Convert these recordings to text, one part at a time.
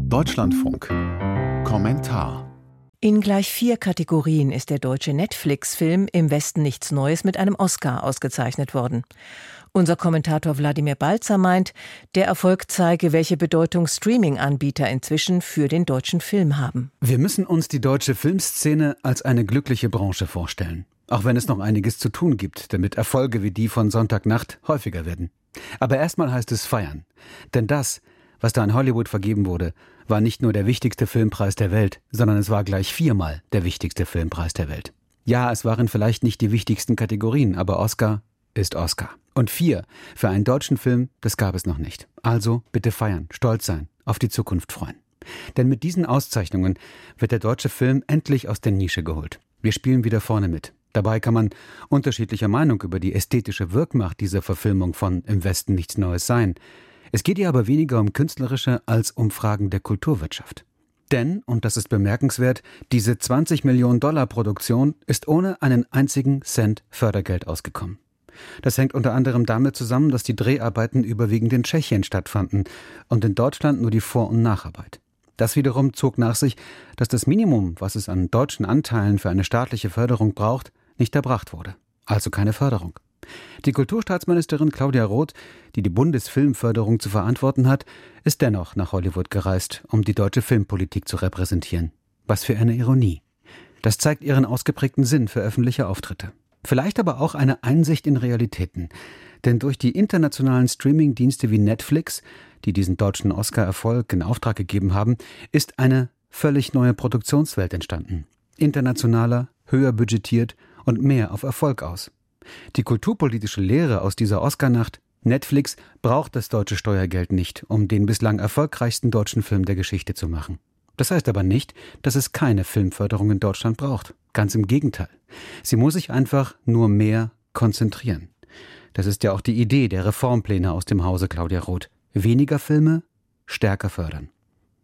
Deutschlandfunk. Kommentar. In gleich vier Kategorien ist der deutsche Netflix-Film Im Westen nichts Neues mit einem Oscar ausgezeichnet worden. Unser Kommentator Wladimir Balzer meint, der Erfolg zeige, welche Bedeutung Streaming-Anbieter inzwischen für den deutschen Film haben. Wir müssen uns die deutsche Filmszene als eine glückliche Branche vorstellen. Auch wenn es noch einiges zu tun gibt, damit Erfolge wie die von Sonntagnacht häufiger werden. Aber erstmal heißt es feiern. Denn das, was da in Hollywood vergeben wurde, war nicht nur der wichtigste Filmpreis der Welt, sondern es war gleich viermal der wichtigste Filmpreis der Welt. Ja, es waren vielleicht nicht die wichtigsten Kategorien, aber Oscar ist Oscar. Und vier für einen deutschen Film, das gab es noch nicht. Also bitte feiern, stolz sein, auf die Zukunft freuen. Denn mit diesen Auszeichnungen wird der deutsche Film endlich aus der Nische geholt. Wir spielen wieder vorne mit. Dabei kann man unterschiedlicher Meinung über die ästhetische Wirkmacht dieser Verfilmung von Im Westen nichts Neues sein. Es geht ihr aber weniger um künstlerische als um Fragen der Kulturwirtschaft. Denn, und das ist bemerkenswert, diese 20 Millionen Dollar Produktion ist ohne einen einzigen Cent Fördergeld ausgekommen. Das hängt unter anderem damit zusammen, dass die Dreharbeiten überwiegend in Tschechien stattfanden und in Deutschland nur die Vor- und Nacharbeit. Das wiederum zog nach sich, dass das Minimum, was es an deutschen Anteilen für eine staatliche Förderung braucht, nicht erbracht wurde. Also keine Förderung. Die Kulturstaatsministerin Claudia Roth, die die Bundesfilmförderung zu verantworten hat, ist dennoch nach Hollywood gereist, um die deutsche Filmpolitik zu repräsentieren. Was für eine Ironie. Das zeigt ihren ausgeprägten Sinn für öffentliche Auftritte. Vielleicht aber auch eine Einsicht in Realitäten. Denn durch die internationalen Streaming-Dienste wie Netflix, die diesen deutschen Oscar-Erfolg in Auftrag gegeben haben, ist eine völlig neue Produktionswelt entstanden. Internationaler, höher budgetiert und mehr auf Erfolg aus. Die kulturpolitische Lehre aus dieser Oscarnacht Netflix braucht das deutsche Steuergeld nicht, um den bislang erfolgreichsten deutschen Film der Geschichte zu machen. Das heißt aber nicht, dass es keine Filmförderung in Deutschland braucht. Ganz im Gegenteil. Sie muss sich einfach nur mehr konzentrieren. Das ist ja auch die Idee der Reformpläne aus dem Hause Claudia Roth. Weniger Filme, stärker fördern.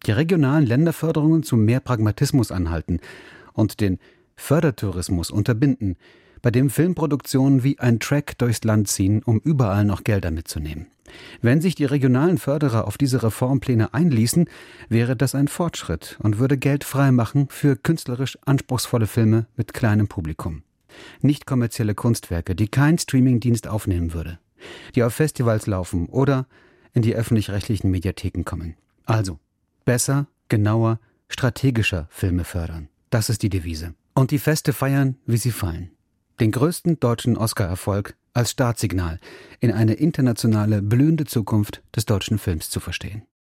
Die regionalen Länderförderungen zu mehr Pragmatismus anhalten und den Fördertourismus unterbinden, bei dem Filmproduktionen wie ein Track durchs Land ziehen, um überall noch Gelder mitzunehmen. Wenn sich die regionalen Förderer auf diese Reformpläne einließen, wäre das ein Fortschritt und würde Geld freimachen für künstlerisch anspruchsvolle Filme mit kleinem Publikum. Nicht kommerzielle Kunstwerke, die kein Streamingdienst aufnehmen würde, die auf Festivals laufen oder in die öffentlich-rechtlichen Mediatheken kommen. Also, besser, genauer, strategischer Filme fördern. Das ist die Devise. Und die Feste feiern, wie sie fallen. Den größten deutschen Oscar-Erfolg als Startsignal in eine internationale blühende Zukunft des deutschen Films zu verstehen.